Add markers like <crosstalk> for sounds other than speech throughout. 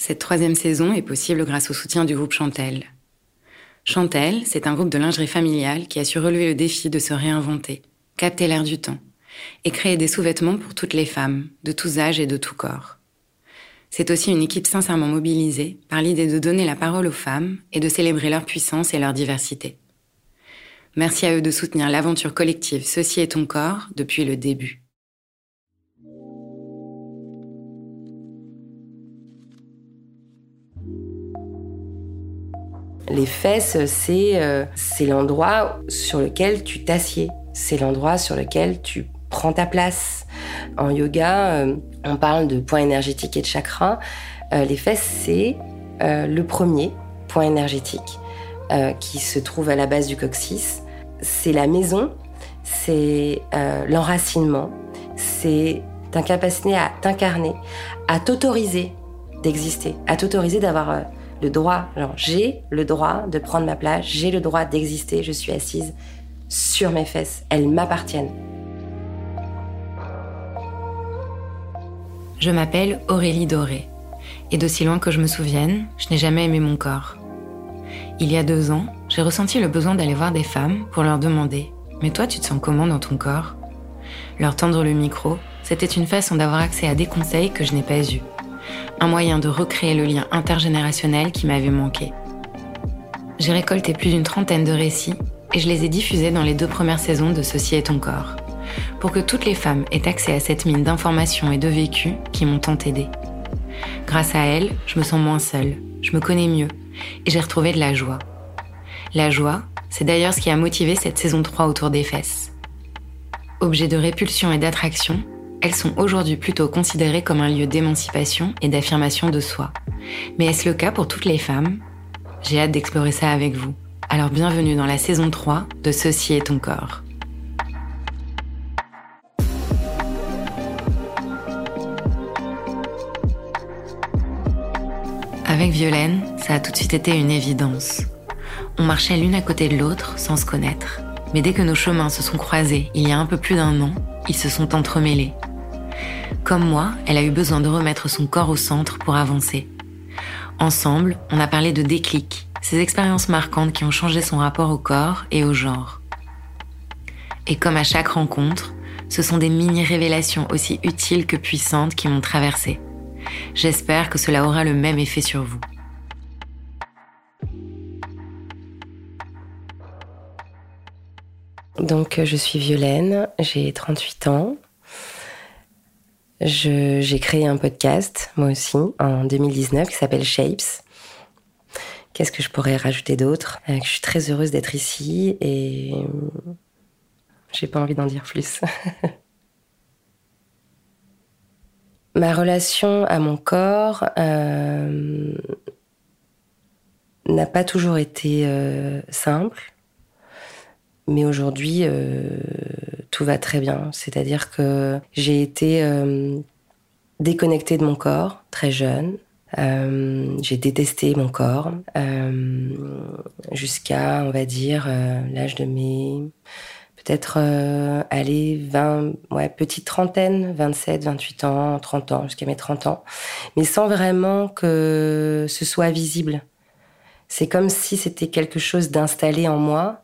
Cette troisième saison est possible grâce au soutien du groupe Chantel. Chantel, c'est un groupe de lingerie familiale qui a su relever le défi de se réinventer, capter l'air du temps et créer des sous-vêtements pour toutes les femmes, de tous âges et de tous corps. C'est aussi une équipe sincèrement mobilisée par l'idée de donner la parole aux femmes et de célébrer leur puissance et leur diversité. Merci à eux de soutenir l'aventure collective Ceci est ton corps depuis le début. Les fesses, c'est euh, l'endroit sur lequel tu t'assieds. C'est l'endroit sur lequel tu prends ta place. En yoga, euh, on parle de points énergétiques et de chakras. Euh, les fesses, c'est le premier point énergétique qui se trouve à la base du coccyx. C'est la maison, c'est l'enracinement, c'est ta capacité à t'incarner, à t'autoriser d'exister, à t'autoriser d'avoir le droit, genre j'ai le droit de prendre ma place, j'ai le droit d'exister, je suis assise sur mes fesses, elles m'appartiennent. Je m'appelle Aurélie Doré, et d'aussi loin que je me souvienne, je n'ai jamais aimé mon corps. Il y a deux ans, j'ai ressenti le besoin d'aller voir des femmes pour leur demander Mais toi, tu te sens comment dans ton corps? Leur tendre le micro, c'était une façon d'avoir accès à des conseils que je n'ai pas eus un moyen de recréer le lien intergénérationnel qui m'avait manqué. J'ai récolté plus d'une trentaine de récits et je les ai diffusés dans les deux premières saisons de Ceci est ton corps, pour que toutes les femmes aient accès à cette mine d'informations et de vécus qui m'ont tant aidé. Grâce à elles, je me sens moins seule, je me connais mieux et j'ai retrouvé de la joie. La joie, c'est d'ailleurs ce qui a motivé cette saison 3 autour des fesses. Objet de répulsion et d'attraction, elles sont aujourd'hui plutôt considérées comme un lieu d'émancipation et d'affirmation de soi. Mais est-ce le cas pour toutes les femmes? J'ai hâte d'explorer ça avec vous. Alors bienvenue dans la saison 3 de Ceci est ton corps. Avec Violaine, ça a tout de suite été une évidence. On marchait l'une à côté de l'autre sans se connaître. Mais dès que nos chemins se sont croisés il y a un peu plus d'un an, ils se sont entremêlés. Comme moi, elle a eu besoin de remettre son corps au centre pour avancer. Ensemble, on a parlé de déclic, ces expériences marquantes qui ont changé son rapport au corps et au genre. Et comme à chaque rencontre, ce sont des mini-révélations aussi utiles que puissantes qui m'ont traversée. J'espère que cela aura le même effet sur vous. Donc, je suis Violaine, j'ai 38 ans. J'ai créé un podcast, moi aussi, en 2019, qui s'appelle Shapes. Qu'est-ce que je pourrais rajouter d'autre? Euh, Je suis très heureuse d'être ici et j'ai pas envie d'en dire plus. <laughs> Ma relation à mon corps euh, n'a pas toujours été euh, simple. Mais aujourd'hui, euh, tout va très bien. C'est-à-dire que j'ai été euh, déconnectée de mon corps très jeune. Euh, j'ai détesté mon corps jusqu'à, on va dire, l'âge de mes peut-être aller 20, ouais, petite trentaine, 27, 28 ans, 30 ans, jusqu'à mes 30 ans, mais sans vraiment que ce soit visible. C'est comme si c'était quelque chose d'installé en moi,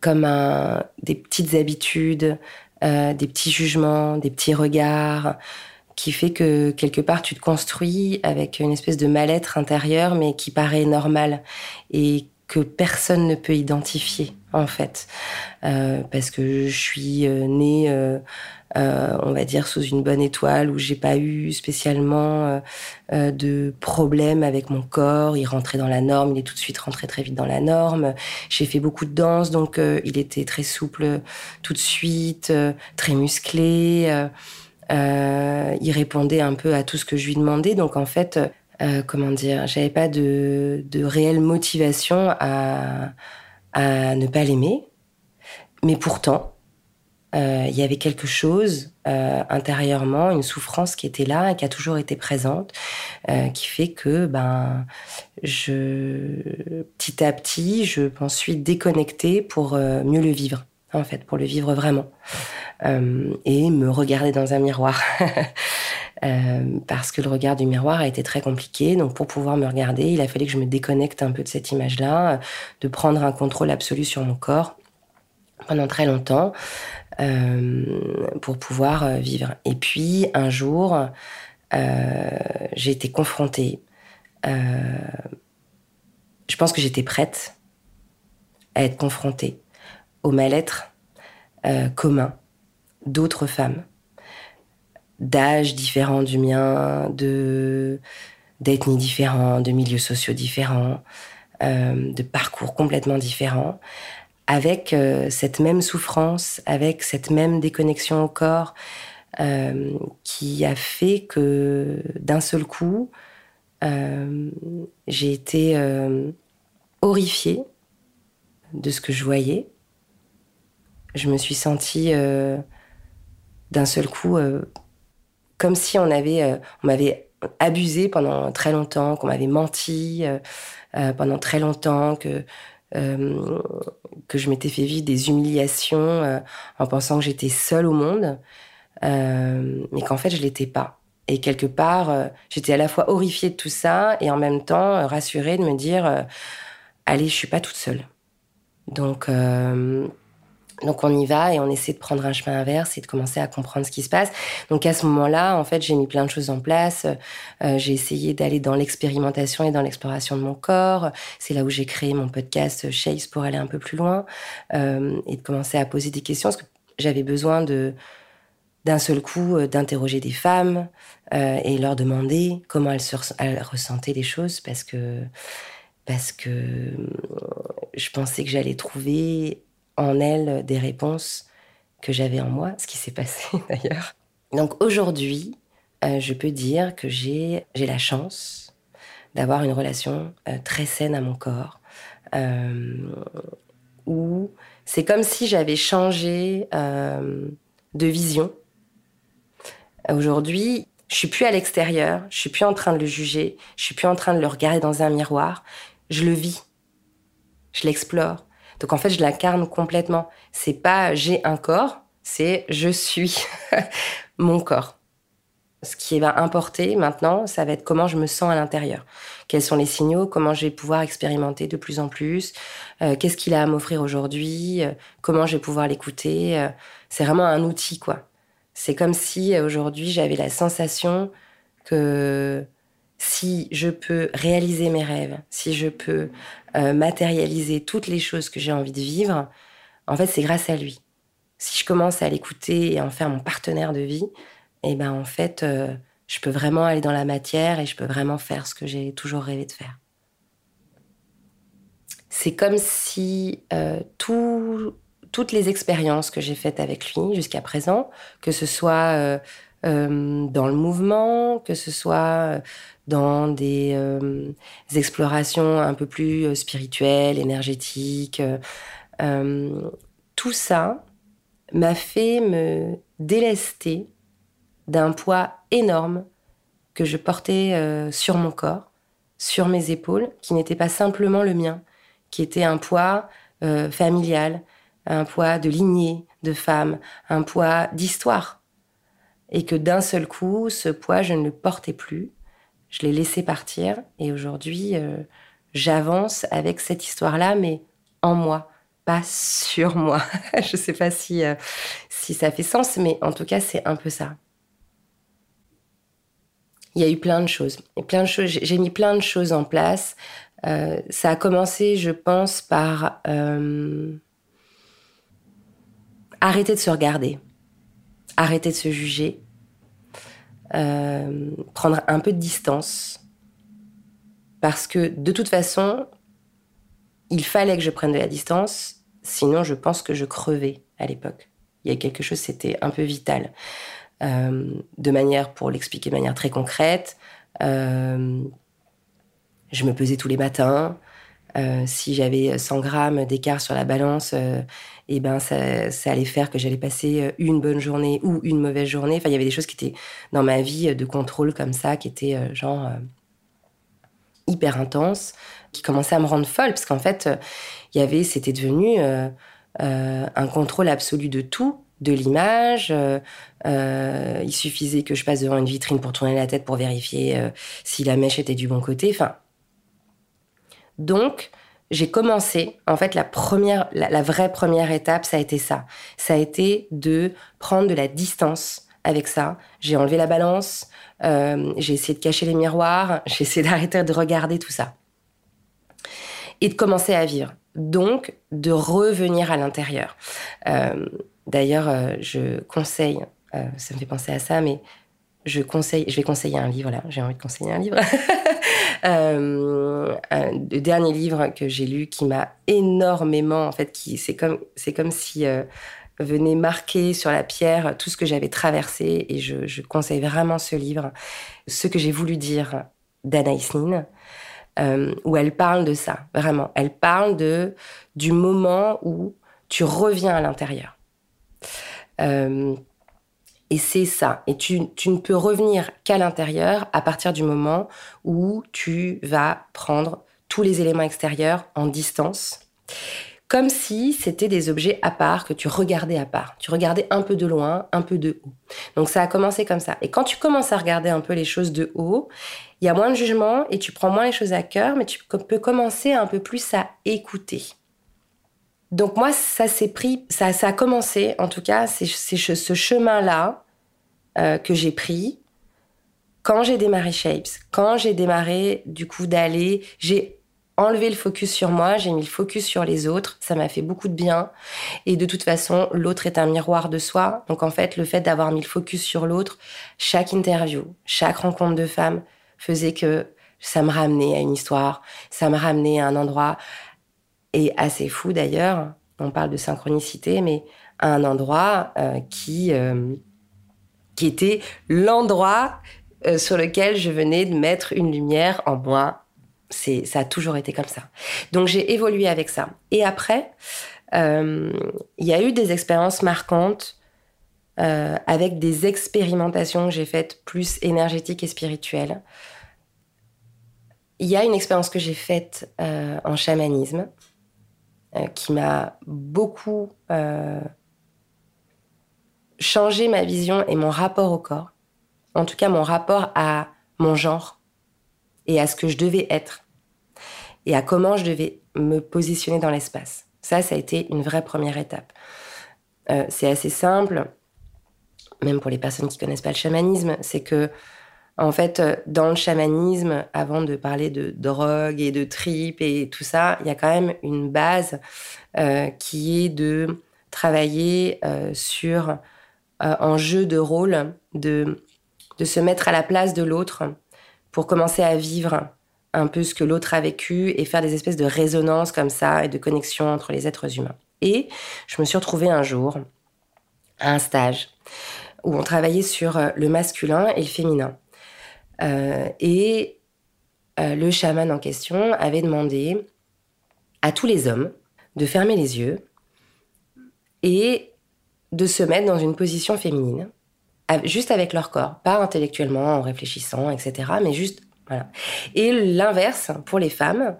comme un, des petites habitudes, euh, des petits jugements, des petits regards, qui fait que quelque part tu te construis avec une espèce de mal-être intérieur, mais qui paraît normal et que personne ne peut identifier en fait, euh, parce que je suis euh, née euh, euh, on va dire sous une bonne étoile où j'ai pas eu spécialement euh, euh, de problème avec mon corps. Il rentrait dans la norme, il est tout de suite rentré très vite dans la norme. J'ai fait beaucoup de danse, donc il était très souple tout de suite, très musclé. il répondait un peu à tout ce que je lui demandais, donc en fait. comment dire, j'avais pas de, réelle motivation à, ne pas l'aimer. Mais pourtant, il y avait quelque chose euh, intérieurement, une souffrance qui était là et qui a toujours été présente, euh, qui fait que ben je petit à petit je m'en suis déconnectée pour mieux le vivre en fait, pour le vivre vraiment et me regarder dans un miroir. <laughs> parce que le regard du miroir a été très compliqué. Donc pour pouvoir me regarder, il a fallu que je me déconnecte un peu de cette image-là, de prendre un contrôle absolu sur mon corps pendant très longtemps pour pouvoir vivre. Et puis un jour, j'ai été confrontée. je pense que j'étais prête à être confrontée au mal-être euh, commun d'autres femmes, d'âges différents du mien, de d'ethnies différents, de milieux sociaux différents, euh, de parcours complètement différents, avec euh, cette même souffrance, avec cette même déconnexion au corps, qui a fait que d'un seul coup, j'ai été horrifiée de ce que je voyais. Je me suis sentie euh, d'un seul coup euh, comme si on euh, on m'avait abusé pendant très longtemps, qu'on m'avait menti pendant très longtemps, que que je m'étais fait vivre des humiliations en pensant que j'étais seule au monde, mais qu'en fait je l'étais pas. Et quelque part, j'étais à la fois horrifiée de tout ça et en même temps rassurée de me dire, allez, je suis pas toute seule. Donc, euh, donc on y va et on essaie de prendre un chemin inverse et de commencer à comprendre ce qui se passe. Donc à ce moment-là, en fait, j'ai mis plein de choses en place. Euh, j'ai essayé d'aller dans l'expérimentation et dans l'exploration de mon corps. C'est là où j'ai créé mon podcast Chase pour aller un peu plus loin euh, et de commencer à poser des questions parce que j'avais besoin de d'un seul coup d'interroger des femmes et leur demander comment elles, elles ressentaient les choses parce que parce que je pensais que j'allais trouver en elle des réponses que j'avais en moi, ce qui s'est passé <laughs> d'ailleurs. Donc aujourd'hui, euh, je peux dire que j'ai la chance d'avoir une relation euh, très saine à mon corps, euh, où c'est comme si j'avais changé de vision. Aujourd'hui, je suis plus à l'extérieur, je suis plus en train de le juger, je suis plus en train de le regarder dans un miroir, je le vis, je l'explore. Donc en fait, je l'incarne complètement. C'est pas j'ai un corps, c'est je suis <laughs> mon corps. Ce qui va importer maintenant, ça va être comment je me sens à l'intérieur. Quels sont les signaux? Comment je vais pouvoir expérimenter de plus en plus? Euh, Qu'est-ce qu'il a à m'offrir aujourd'hui? Euh, Comment je vais pouvoir l'écouter? Euh, C'est vraiment un outil, quoi. C'est comme si aujourd'hui j'avais la sensation que si je peux réaliser mes rêves, si je peux euh, matérialiser toutes les choses que j'ai envie de vivre, en fait, c'est grâce à lui. Si je commence à l'écouter et en faire mon partenaire de vie, eh ben en fait, euh, je peux vraiment aller dans la matière et je peux vraiment faire ce que j'ai toujours rêvé de faire. C'est comme si euh, toutes les expériences que j'ai faites avec lui jusqu'à présent, que ce soit euh, dans le mouvement, que ce soit euh, dans des, euh, explorations un peu plus spirituelles, énergétiques. tout ça m'a fait me délester d'un poids énorme que je portais sur mon corps, sur mes épaules, qui n'était pas simplement le mien, qui était un poids familial, un poids de lignée de femmes, un poids d'histoire et que d'un seul coup, ce poids, je ne le portais plus. Je l'ai laissé partir et aujourd'hui, euh, j'avance avec cette histoire-là, mais en moi, pas sur moi. <laughs> je ne sais pas si, euh, si ça fait sens, mais en tout cas, c'est un peu ça. Il y a eu plein de choses. Plein de choses. J'ai mis plein de choses en place. Euh, ça a commencé, je pense, par arrêter de se regarder arrêter de se juger, euh, prendre un peu de distance, parce que de toute façon, il fallait que je prenne de la distance, sinon je pense que je crevais à l'époque. Il y a quelque chose, c'était un peu vital. Euh, de manière, pour l'expliquer de manière très concrète, euh, je me pesais tous les matins. Si j'avais 100 grammes d'écart sur la balance et ben ça, allait faire que j'allais passer euh, une bonne journée ou une mauvaise journée. Enfin, il y avait des choses qui étaient dans ma vie euh, de contrôle comme ça, qui étaient euh, genre hyper intenses, qui commençaient à me rendre folle, parce qu'en fait, il y avait, c'était devenu un contrôle absolu de tout, de l'image. il suffisait que je passe devant une vitrine pour tourner la tête pour vérifier si la mèche était du bon côté. Enfin, donc j'ai commencé, en fait, la première, la, vraie première étape, ça a été ça. Ça a été de prendre de la distance avec ça. J'ai enlevé la balance, euh, j'ai essayé de cacher les miroirs, <laughs> j'ai essayé d'arrêter de regarder tout ça. Et de commencer à vivre. Donc, de revenir à l'intérieur. Euh, d'ailleurs, euh, je conseille, ça me fait penser à ça, mais je conseille, je vais conseiller un livre là. J'ai envie de conseiller un livre. <laughs> euh, le dernier livre que j'ai lu qui m'a énormément, en fait, qui c'est comme c'est comme si euh, venait marquer sur la pierre tout ce que j'avais traversé et je, conseille vraiment ce livre, ce que j'ai voulu dire d'Anaïs Nin. Euh, où elle parle de ça, vraiment. Elle parle de du moment où tu reviens à l'intérieur. Euh, et c'est ça. Et tu, ne peux revenir qu'à l'intérieur à partir du moment où tu vas prendre tous les éléments extérieurs en distance, comme si c'était des objets à part que tu regardais à part. Tu regardais un peu de loin, un peu de haut. Donc ça a commencé comme ça. Et quand tu commences à regarder un peu les choses de haut, il y a moins de jugement et tu prends moins les choses à cœur, mais tu peux commencer un peu plus à écouter. Donc moi, ça s'est pris, ça, a commencé, en tout cas, c'est ce chemin-là euh, que j'ai pris quand j'ai démarré Shapes, quand j'ai démarré du coup d'aller, j'ai enlevé le focus sur moi, j'ai mis le focus sur les autres, ça m'a fait beaucoup de bien. Et de toute façon, l'autre est un miroir de soi. Donc en fait, le fait d'avoir mis le focus sur l'autre, chaque interview, chaque rencontre de femmes faisait que ça me ramenait à une histoire, ça me ramenait à un endroit et assez fou d'ailleurs, on parle de synchronicité, mais à un endroit euh, qui, euh, qui était l'endroit euh, sur lequel je venais de mettre une lumière en moi. Ça a toujours été comme ça. Donc j'ai évolué avec ça. Et après, il y a eu des expériences marquantes avec des expérimentations que j'ai faites plus énergétiques et spirituelles. Il y a une expérience que j'ai faite en chamanisme euh, qui m'a beaucoup euh, changé ma vision et mon rapport au corps. En tout cas, mon rapport à mon genre et à ce que je devais être et à comment je devais me positionner dans l'espace. Ça, ça a été une vraie première étape. Euh, c'est assez simple, même pour les personnes qui connaissent pas le chamanisme, c'est que en fait, euh, dans le chamanisme, avant de parler de drogue et de tripes et tout ça, il y a quand même une base euh, qui est de travailler euh, sur un jeu de rôle, de, de se mettre à la place de l'autre pour commencer à vivre un peu ce que l'autre a vécu et faire des espèces de résonances comme ça et de connexion entre les êtres humains. Et je me suis retrouvée un jour à un stage où on travaillait sur le masculin et le féminin. Euh, et euh, le chaman en question avait demandé à tous les hommes de fermer les yeux et de se mettre dans une position féminine, juste avec leur corps, pas intellectuellement, en réfléchissant, etc., mais juste. Et l'inverse, pour les femmes,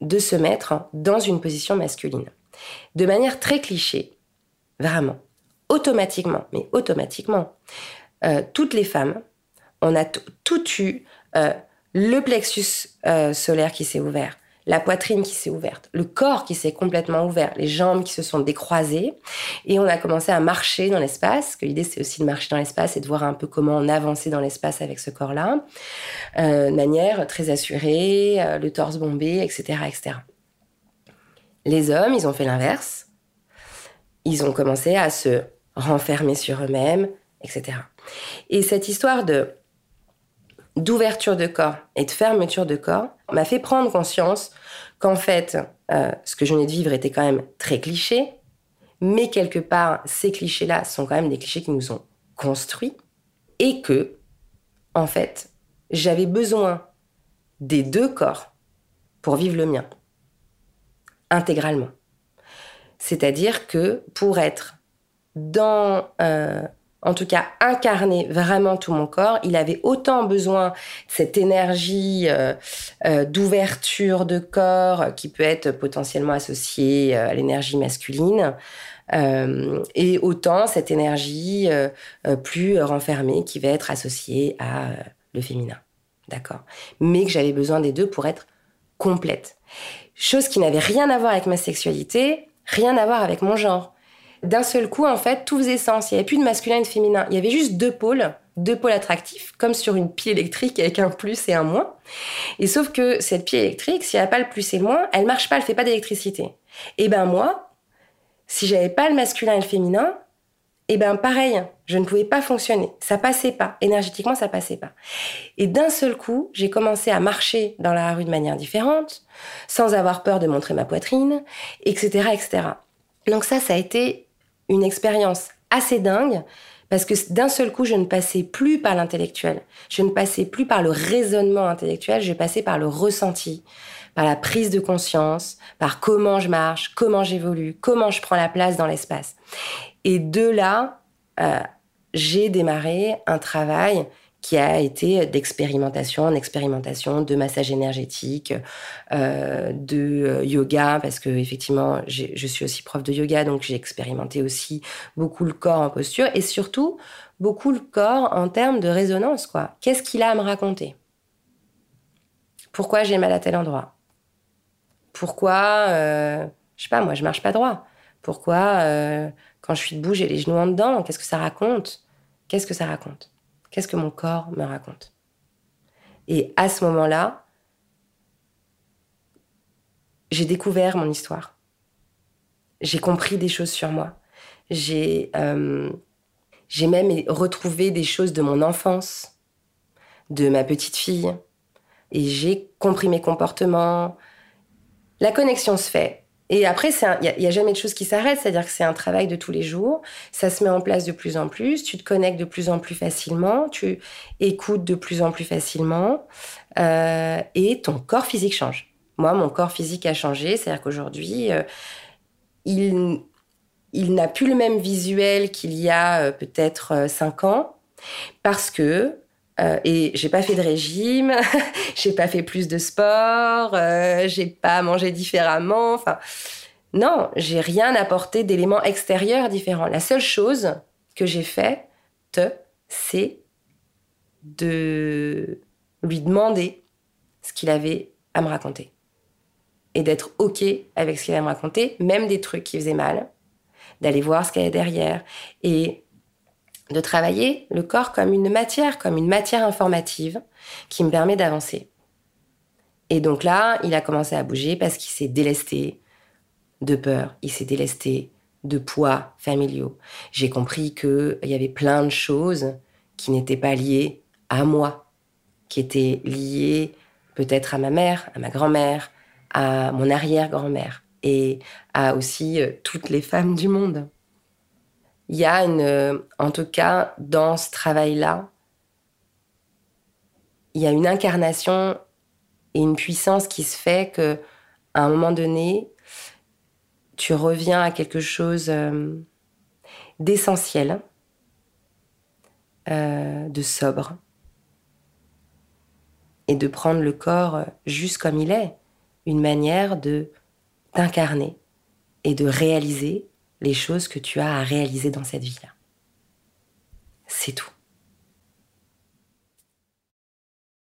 de se mettre dans une position masculine. De manière très cliché, vraiment, automatiquement, mais automatiquement, euh, toutes les femmes on a tout eu euh, le plexus euh, solaire qui s'est ouvert, la poitrine qui s'est ouverte, le corps qui s'est complètement ouvert, les jambes qui se sont décroisées, et on a commencé à marcher dans l'espace. Que l'idée c'est aussi de marcher dans l'espace et de voir un peu comment on avançait dans l'espace avec ce corps-là, euh, manière très assurée, le torse bombé, etc., etc. Les hommes, ils ont fait l'inverse. Ils ont commencé à se renfermer sur eux-mêmes, etc. Et cette histoire de d'ouverture de corps et de fermeture de corps m'a fait prendre conscience qu'en fait, euh, ce que je venais de vivre était quand même très cliché, mais quelque part, ces clichés-là sont quand même des clichés qui nous ont construits et que, en fait, j'avais besoin des deux corps pour vivre le mien, intégralement. C'est-à-dire que pour être dans euh, en tout cas incarner vraiment tout mon corps. Il avait autant besoin de cette énergie euh, euh, d'ouverture de corps qui peut être potentiellement associée euh, à l'énergie masculine Euh, et autant cette énergie euh, euh, plus renfermée qui va être associée à le féminin. D'accord? Mais que j'avais besoin des deux pour être complète. Chose qui n'avait rien à voir avec ma sexualité, rien à voir avec mon genre. D'un seul coup, en fait, tout faisait sens. Il n'y avait plus de masculin et de féminin. Il y avait juste deux pôles, deux pôles attractifs, comme sur une pile électrique avec un plus et un moins. Et sauf que cette pile électrique, s'il n'y a pas le plus et le moins, elle marche pas, elle fait pas d'électricité. Et ben moi, si j'avais pas le masculin et le féminin, et ben pareil, je ne pouvais pas fonctionner. Ça passait pas. Énergétiquement, ça passait pas. Et d'un seul coup, j'ai commencé à marcher dans la rue de manière différente, sans avoir peur de montrer ma poitrine, etc., etc. Donc ça, ça a été une expérience assez dingue parce que d'un seul coup, je ne passais plus par l'intellectuel, je ne passais plus par le raisonnement intellectuel, je passais par le ressenti, par la prise de conscience, par comment je marche, comment j'évolue, comment je prends la place dans l'espace. Et de là, euh, j'ai démarré un travail qui a été d'expérimentation en expérimentation, de massage énergétique, euh, de euh, yoga, parce que effectivement, je suis aussi prof de yoga, donc j'ai expérimenté aussi beaucoup le corps en posture et surtout beaucoup le corps en termes de résonance. quoi. Qu'est-ce qu'il a à me raconter? Pourquoi j'ai mal à tel endroit? Pourquoi, euh, je sais pas, moi, je marche pas droit? Pourquoi, quand je suis debout, j'ai les genoux en dedans? Qu'est-ce que ça raconte? Qu'est-ce que ça raconte? Qu'est-ce que mon corps me raconte Et à ce moment-là, j'ai découvert mon histoire. J'ai compris des choses sur moi. J'ai euh, même retrouvé des choses de mon enfance, de ma petite fille. Et j'ai compris mes comportements. La connexion se fait. Et après, il n'y a, jamais de choses qui s'arrêtent, c'est-à-dire que c'est un travail de tous les jours. Ça se met en place de plus en plus. Tu te connectes de plus en plus facilement. Tu écoutes de plus en plus facilement. Euh, et ton corps physique change. Moi, mon corps physique a changé. C'est-à-dire qu'aujourd'hui, euh, il, n'a plus le même visuel qu'il y a euh, peut-être cinq ans. Parce que euh, et j'ai pas fait de régime, <laughs> j'ai pas fait plus de sport, euh, j'ai pas mangé différemment. Enfin, non, j'ai rien apporté d'éléments extérieurs différents. La seule chose que j'ai fait, c'est de lui demander ce qu'il avait à me raconter et d'être ok avec ce qu'il avait à me raconter, même des trucs qui faisaient mal, d'aller voir ce qu'il y avait derrière et de travailler le corps comme une matière, comme une matière informative qui me permet d'avancer. Et donc là, il a commencé à bouger parce qu'il s'est délesté de peur, il s'est délesté de poids familiaux. J'ai compris qu'il y avait plein de choses qui n'étaient pas liées à moi, qui étaient liées peut-être à ma mère, à ma grand-mère, à mon arrière-grand-mère et à aussi euh, toutes les femmes du monde il y a une, en tout cas, dans ce travail-là, il y a une incarnation et une puissance qui se fait que, à un moment donné, tu reviens à quelque chose euh, d'essentiel, euh, de sobre, et de prendre le corps juste comme il est, une manière de t'incarner et de réaliser les choses que tu as à réaliser dans cette vie-là. C'est tout.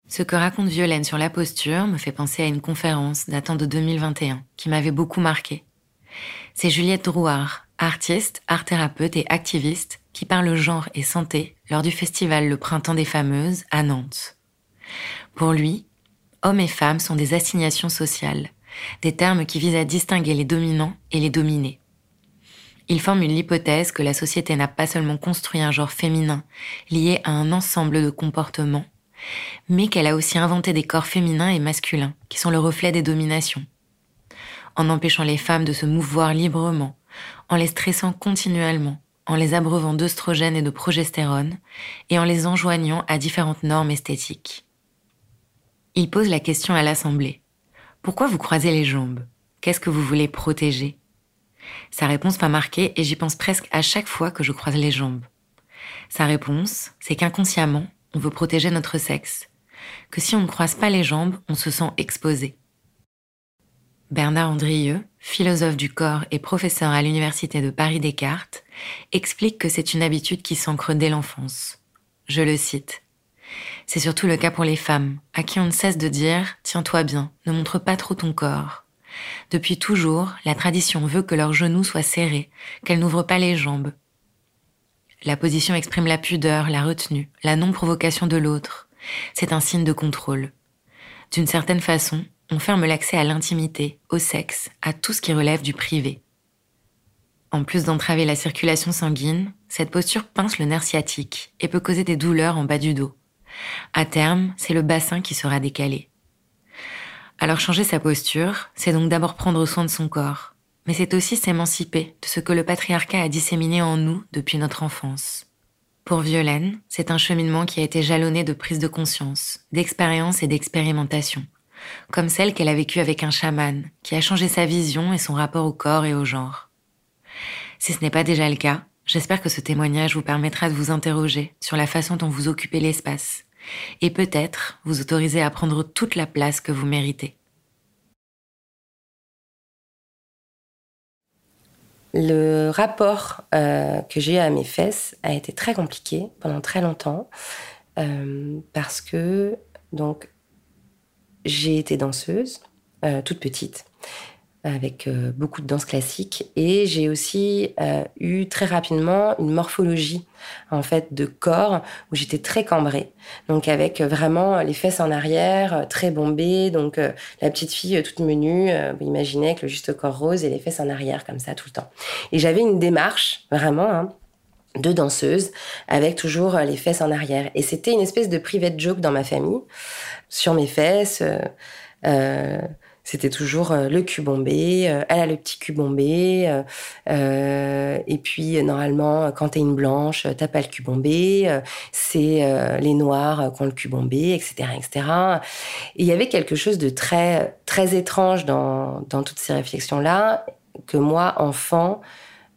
Ce que raconte Violaine sur la posture me fait penser à une conférence datant de 2021 qui m'avait beaucoup marqué. C'est Juliette Drouard, artiste, art thérapeute et activiste qui parle genre et santé lors du festival Le Printemps des Fameuses à Nantes. Pour lui, hommes et femmes sont des assignations sociales, des termes qui visent à distinguer les dominants et les dominés. Il formule l'hypothèse que la société n'a pas seulement construit un genre féminin lié à un ensemble de comportements, mais qu'elle a aussi inventé des corps féminins et masculins qui sont le reflet des dominations. En empêchant les femmes de se mouvoir librement, en les stressant continuellement, en les abreuvant d'œstrogènes et de progestérone, et en les enjoignant à différentes normes esthétiques. Il pose la question à l'Assemblée. Pourquoi vous croisez les jambes? Qu'est-ce que vous voulez protéger? Sa réponse m'a marqué et j'y pense presque à chaque fois que je croise les jambes. Sa réponse, c'est qu'inconsciemment, on veut protéger notre sexe, que si on ne croise pas les jambes, on se sent exposé. Bernard Andrieux, philosophe du corps et professeur à l'Université de Paris-Descartes, explique que c'est une habitude qui s'ancre dès l'enfance. Je le cite. C'est surtout le cas pour les femmes, à qui on ne cesse de dire Tiens-toi bien, ne montre pas trop ton corps. Depuis toujours, la tradition veut que leurs genoux soient serrés, qu'elles n'ouvrent pas les jambes. La position exprime la pudeur, la retenue, la non-provocation de l'autre. C'est un signe de contrôle. D'une certaine façon, on ferme l'accès à l'intimité, au sexe, à tout ce qui relève du privé. En plus d'entraver la circulation sanguine, cette posture pince le nerf sciatique et peut causer des douleurs en bas du dos. À terme, c'est le bassin qui sera décalé. Alors changer sa posture, c'est donc d'abord prendre soin de son corps, mais c'est aussi s'émanciper de ce que le patriarcat a disséminé en nous depuis notre enfance. Pour Violaine, c'est un cheminement qui a été jalonné de prise de conscience, d'expérience et d'expérimentation, comme celle qu'elle a vécue avec un chaman, qui a changé sa vision et son rapport au corps et au genre. Si ce n'est pas déjà le cas, j'espère que ce témoignage vous permettra de vous interroger sur la façon dont vous occupez l'espace, et peut-être vous autoriser à prendre toute la place que vous méritez. Le rapport euh, que j'ai à mes fesses a été très compliqué pendant très longtemps euh, parce que donc j'ai été danseuse euh, toute petite avec euh, beaucoup de danse classique. Et j'ai aussi euh, eu très rapidement une morphologie en fait de corps où j'étais très cambrée. Donc avec vraiment les fesses en arrière très bombées. Donc la petite fille toute menue vous imaginez avec le juste corps rose et les fesses en arrière comme ça tout le temps. Et j'avais une démarche vraiment hein, de danseuse avec toujours les fesses en arrière. Et c'était une espèce de private joke dans ma famille sur mes fesses euh, c'était toujours euh, le cul bombé, euh, elle a le petit cul bombé, euh, et puis normalement quand t'es une blanche, t'as pas le cul bombé, c'est les noirs qui ont le cul bombé, etc., etc. Et il y avait quelque chose de très très étrange dans, dans toutes ces réflexions là que moi enfant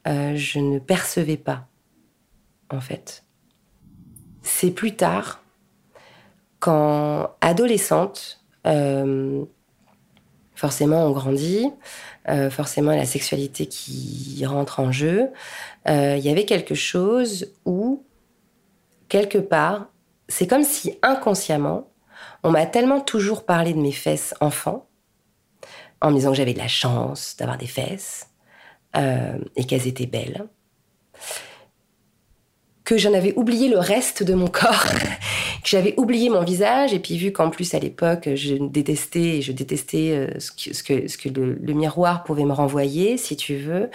je ne percevais pas en fait. C'est plus tard quand adolescente forcément on grandit, euh, forcément la sexualité qui rentre en jeu. Euh, il y avait quelque chose où, quelque part, c'est comme si inconsciemment, on m'a tellement toujours parlé de mes fesses enfant, en me disant que j'avais de la chance d'avoir des fesses euh, et qu'elles étaient belles, que j'en avais oublié le reste de mon corps <laughs> j'avais oublié mon visage et puis vu qu'en plus à l'époque je détestais je détestais euh, ce que, ce que, ce que le, miroir pouvait me renvoyer si tu veux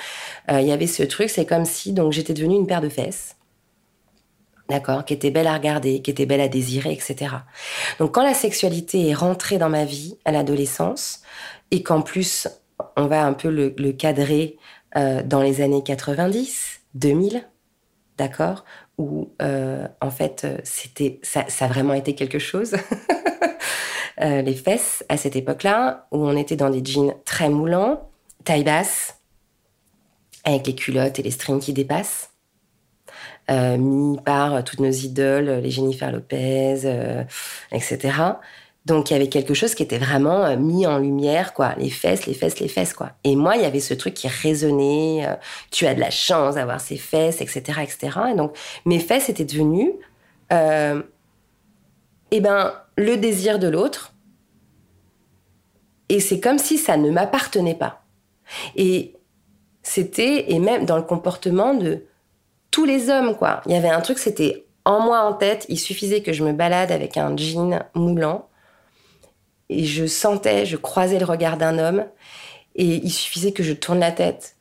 euh, il y avait ce truc c'est comme si donc j'étais devenue une paire de fesses. D'accord? Qui était belle à regarder qui était belle à désirer etc donc quand la sexualité est rentrée dans ma vie à l'adolescence et qu'en plus on va un peu le, cadrer euh, dans les années 90 2000 d'accord où euh, en fait c'était ça, a vraiment été quelque chose. <laughs> euh, les fesses à cette époque-là, où on était dans des jeans très moulants, taille basse, avec les culottes et les strings qui dépassent, euh, mis par toutes nos idoles, les Jennifer Lopez, euh, etc. Donc il y avait quelque chose qui était vraiment euh, mis en lumière, quoi. Les fesses, les fesses, les fesses, quoi. Et moi, il y avait ce truc qui résonnait. Euh, tu as de la chance d'avoir ces fesses, etc., etc. Et donc mes fesses étaient devenues, euh, eh ben, le désir de l'autre. Et c'est comme si ça ne m'appartenait pas. Et c'était, et même dans le comportement de tous les hommes, quoi. Il y avait un truc, c'était en moi en tête. Il suffisait que je me balade avec un jean moulant et je sentais, je croisais le regard d'un homme et il suffisait que je tourne la tête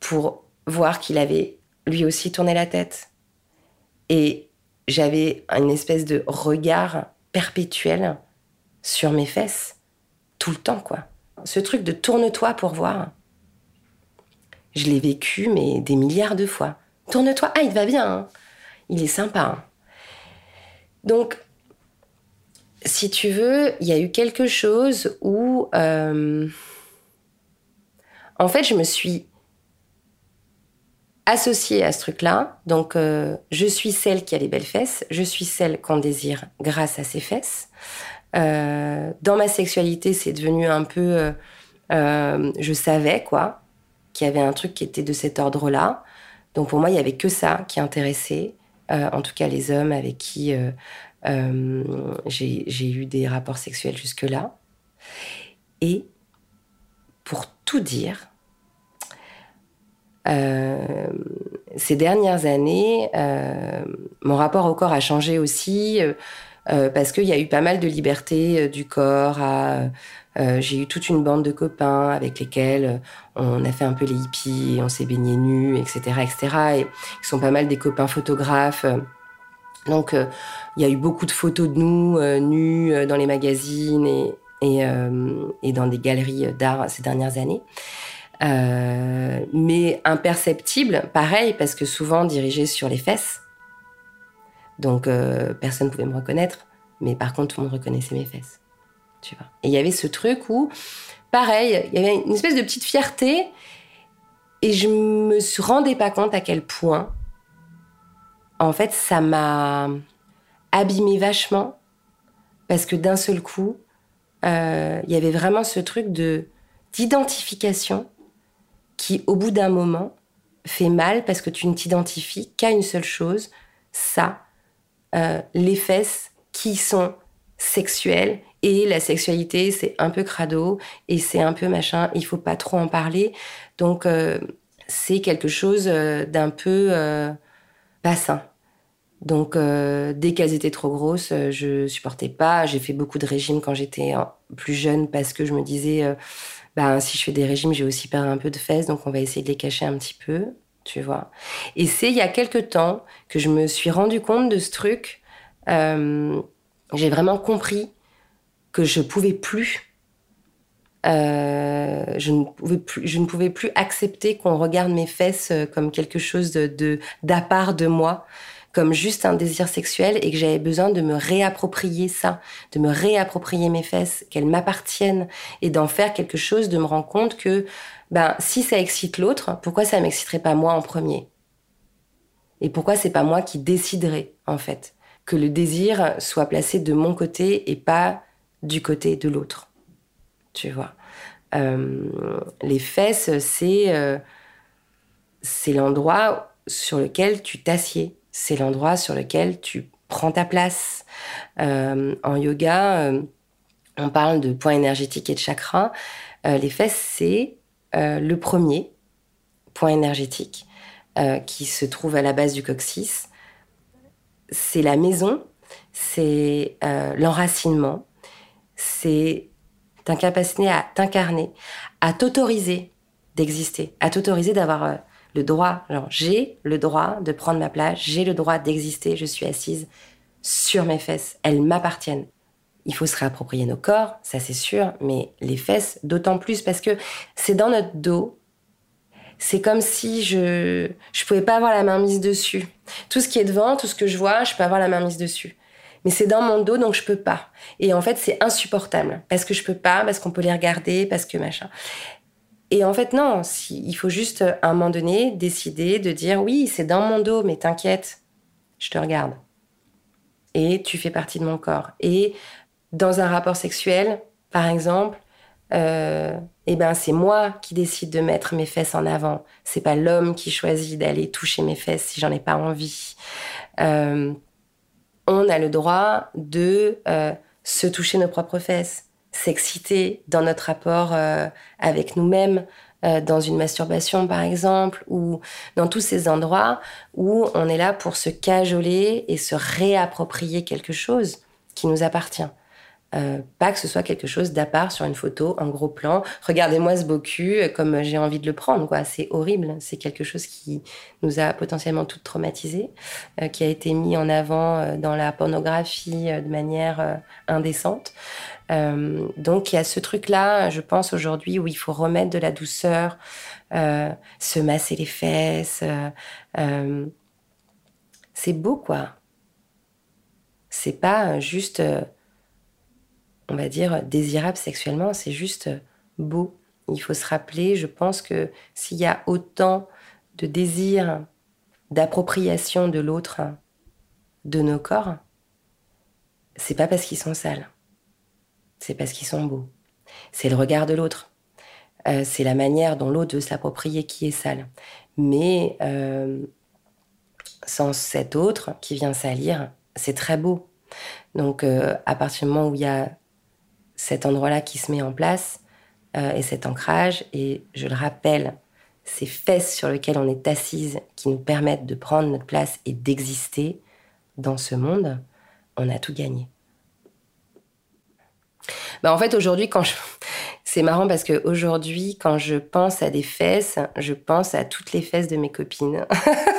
pour voir qu'il avait lui aussi tourné la tête. Et j'avais une espèce de regard perpétuel sur mes fesses, tout le temps, quoi. Ce truc de tourne-toi pour voir. Je l'ai vécu, mais des milliards de fois. Tourne-toi, ah, il va bien, hein. il est sympa. Hein. Donc, si tu veux, il y a eu quelque chose où, euh, en fait, je me suis associée à ce truc-là. Donc, euh, je suis celle qui a les belles fesses, je suis celle qu'on désire grâce à ses fesses. Euh, dans ma sexualité, c'est devenu un peu je savais, quoi, qu'il y avait un truc qui était de cet ordre-là. Donc pour moi, il y avait que ça qui intéressait, en tout cas les hommes avec qui j'ai eu des rapports sexuels jusque-là. Et pour tout dire, euh, ces dernières années, euh, mon rapport au corps a changé aussi euh, parce qu'il y a eu pas mal de liberté du corps. j'ai eu toute une bande de copains avec lesquels on a fait un peu les hippies, on s'est baigné nus, etc., etc. Et ils sont pas mal des copains photographes. Donc, il y a eu beaucoup de photos de nous nus dans les magazines et, et, dans des galeries d'art ces dernières années. Euh, mais imperceptible, pareil, parce que souvent dirigé sur les fesses. Donc euh, personne ne pouvait me reconnaître, mais par contre tout le monde reconnaissait mes fesses. Tu vois. Et il y avait ce truc où, pareil, il y avait une espèce de petite fierté, et je me rendais pas compte à quel point, en fait, ça m'a abîmé vachement, parce que d'un seul coup, euh, il y avait vraiment ce truc de d'identification qui, au bout d'un moment, fait mal parce que tu ne t'identifies qu'à une seule chose, ça, euh, les fesses qui sont sexuelles. Et la sexualité, c'est un peu crado et c'est un peu machin, il faut pas trop en parler. Donc, euh, c'est quelque chose d'un peu pas sain. Donc, dès qu'elles étaient trop grosses, je supportais pas. J'ai fait beaucoup de régimes quand j'étais plus jeune parce que je me disais bah, si je fais des régimes, j'ai aussi perdu un peu de fesses, donc on va essayer de les cacher un petit peu, tu vois. Et c'est il y a quelques temps que je me suis rendu compte de ce truc. Euh, j'ai vraiment compris que je pouvais plus, euh, je ne pouvais plus, je ne pouvais plus accepter qu'on regarde mes fesses comme quelque chose de d'à part de moi comme juste un désir sexuel et que j'avais besoin de me réapproprier ça, de me réapproprier mes fesses, qu'elles m'appartiennent et d'en faire quelque chose, de me rendre compte que ben si ça excite l'autre, pourquoi ça m'exciterait pas moi en premier? Et pourquoi c'est pas moi qui déciderais en fait que le désir soit placé de mon côté et pas du côté de l'autre? Tu vois. Euh, les fesses, c'est euh, c'est l'endroit sur lequel tu t'assieds c'est l'endroit sur lequel tu prends ta place. Euh, en yoga, on parle de points énergétiques et de chakras. Les fesses, c'est le premier point énergétique qui se trouve à la base du coccyx. C'est la maison, c'est l'enracinement, c'est ta capacité à t'incarner, à t'autoriser d'exister, à t'autoriser d'avoir le droit, j'ai le droit de prendre ma place, j'ai le droit d'exister, je suis assise sur mes fesses, elles m'appartiennent. Il faut se réapproprier nos corps, ça c'est sûr, mais les fesses d'autant plus parce que c'est dans notre dos. C'est comme si je je pouvais pas avoir la main mise dessus. Tout ce qui est devant, tout ce que je vois, je peux avoir la main mise dessus. Mais c'est dans mon dos donc je peux pas. Et en fait, c'est insupportable parce que je peux pas, parce qu'on peut les regarder, parce que machin. Et en fait, non, il faut juste, à un moment donné, décider de dire oui, c'est dans mon dos, mais t'inquiète, je te regarde. Et tu fais partie de mon corps. Et dans un rapport sexuel, par exemple, euh, eh ben c'est moi qui décide de mettre mes fesses en avant. C'est pas l'homme qui choisit d'aller toucher mes fesses si j'en ai pas envie. Euh, on a le droit de euh, se toucher nos propres fesses s'exciter dans notre rapport euh, avec nous-mêmes, euh, dans une masturbation par exemple, ou dans tous ces endroits où on est là pour se cajoler et se réapproprier quelque chose qui nous appartient. Euh, pas que ce soit quelque chose d'à part sur une photo, un gros plan. Regardez-moi ce beau cul comme j'ai envie de le prendre, quoi. C'est horrible. C'est quelque chose qui nous a potentiellement toutes traumatisées, qui a été mis en avant dans la pornographie de manière indécente. Euh, donc il y a ce truc-là, je pense aujourd'hui, où il faut remettre de la douceur, euh, se masser les fesses. Euh, c'est beau, quoi. C'est pas juste, on va dire, désirable sexuellement, c'est juste beau. Il faut se rappeler, je pense que s'il y a autant de désir, d'appropriation de l'autre, de nos corps, c'est pas parce qu'ils sont sales c'est parce qu'ils sont beaux. C'est le regard de l'autre. Euh, c'est la manière dont l'autre veut s'approprier qui est sale. Mais euh, sans cet autre qui vient salir, c'est très beau. Donc, euh, à partir du moment où il y a cet endroit-là qui se met en place et cet ancrage, et je le rappelle, ces fesses sur lesquelles on est assise qui nous permettent de prendre notre place et d'exister dans ce monde, on a tout gagné. Bah en fait, aujourd'hui, quand je... <laughs> C'est marrant parce que aujourd'hui, quand je pense à des fesses, je pense à toutes les fesses de mes copines. <laughs>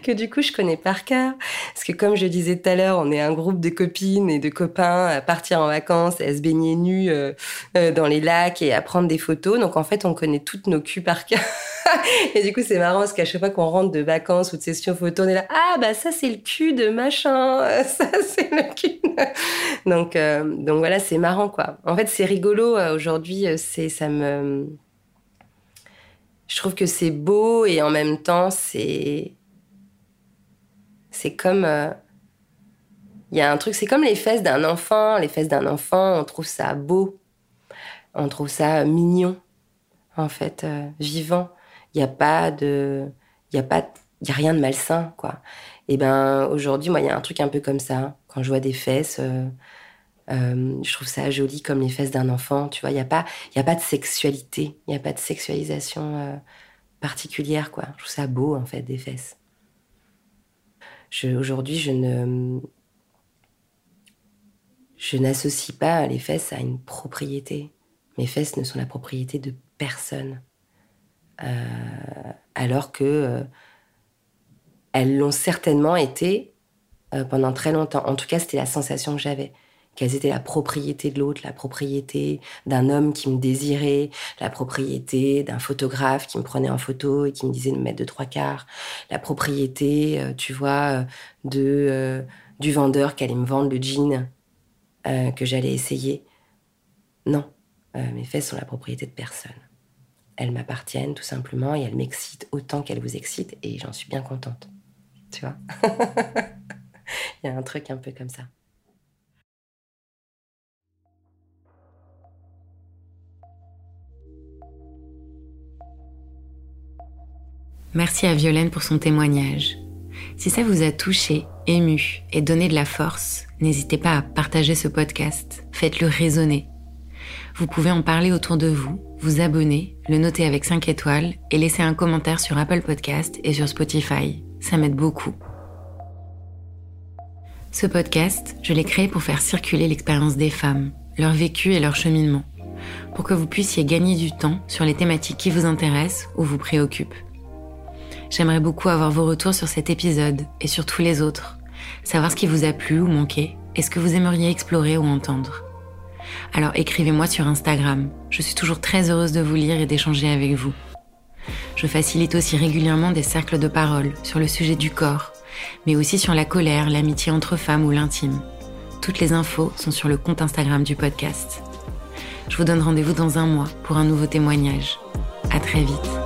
que du coup je connais par cœur. Parce que comme je disais tout à l'heure, on est un groupe de copines et de copains à partir en vacances, à se baigner nus euh, euh, dans les lacs et à prendre des photos. Donc en fait, on connaît toutes nos culs par cœur. <laughs> et du coup, c'est marrant parce qu'à chaque fois qu'on rentre de vacances ou de session photo, on est là, ah bah ça c'est le cul de machin, <laughs> ça c'est le cul. donc euh, donc voilà, c'est marrant quoi. En fait, c'est rigolo aujourd'hui. C'est ça me je trouve que c'est beau et en même temps c'est c'est comme. Euh, il y a un truc, c'est comme les fesses d'un enfant. Les fesses d'un enfant, on trouve ça beau. On trouve ça mignon, en fait, euh, vivant. Il n'y a pas de. Il n'y a pas. Y a rien de malsain, quoi. Et ben aujourd'hui, moi, il y a un truc un peu comme ça. Quand je vois des fesses, euh, je trouve ça joli comme les fesses d'un enfant. Tu vois, il n'y a pas, y a pas de sexualité, il n'y a pas de sexualisation particulière, quoi. Je trouve ça beau, en fait, des fesses. Aujourd'hui, je n'associe pas les fesses à une propriété. Mes fesses ne sont la propriété de personne. Euh, alors que euh, elles l'ont certainement été euh, pendant très longtemps. En tout cas, c'était la sensation que j'avais qu'elles étaient la propriété de l'autre, la propriété d'un homme qui me désirait, la propriété d'un photographe qui me prenait en photo et qui me disait de me mettre de trois quarts, la propriété, euh, tu vois, euh, de euh, du vendeur qui allait me vendre le jean que j'allais essayer. Non, mes fesses sont la propriété de personne. Elles m'appartiennent tout simplement et elles m'excitent autant qu'elles vous excitent et j'en suis bien contente. Tu vois? <laughs> Il y a un truc un peu comme ça. Merci à Violaine pour son témoignage. Si ça vous a touché, ému et donné de la force, n'hésitez pas à partager ce podcast. Faites-le résonner. Vous pouvez en parler autour de vous, vous abonner, le noter avec 5 étoiles et laisser un commentaire sur Apple Podcast et sur Spotify. Ça m'aide beaucoup. Ce podcast, je l'ai créé pour faire circuler l'expérience des femmes, leur vécu et leur cheminement, pour que vous puissiez gagner du temps sur les thématiques qui vous intéressent ou vous préoccupent. J'aimerais beaucoup avoir vos retours sur cet épisode et sur tous les autres. Savoir ce qui vous a plu ou manqué et ce que vous aimeriez explorer ou entendre. Alors écrivez-moi sur Instagram. Je suis toujours très heureuse de vous lire et d'échanger avec vous. Je facilite aussi régulièrement des cercles de parole sur le sujet du corps, mais aussi sur la colère, l'amitié entre femmes ou l'intime. Toutes les infos sont sur le compte Instagram du podcast. Je vous donne rendez-vous dans un mois pour un nouveau témoignage. À très vite.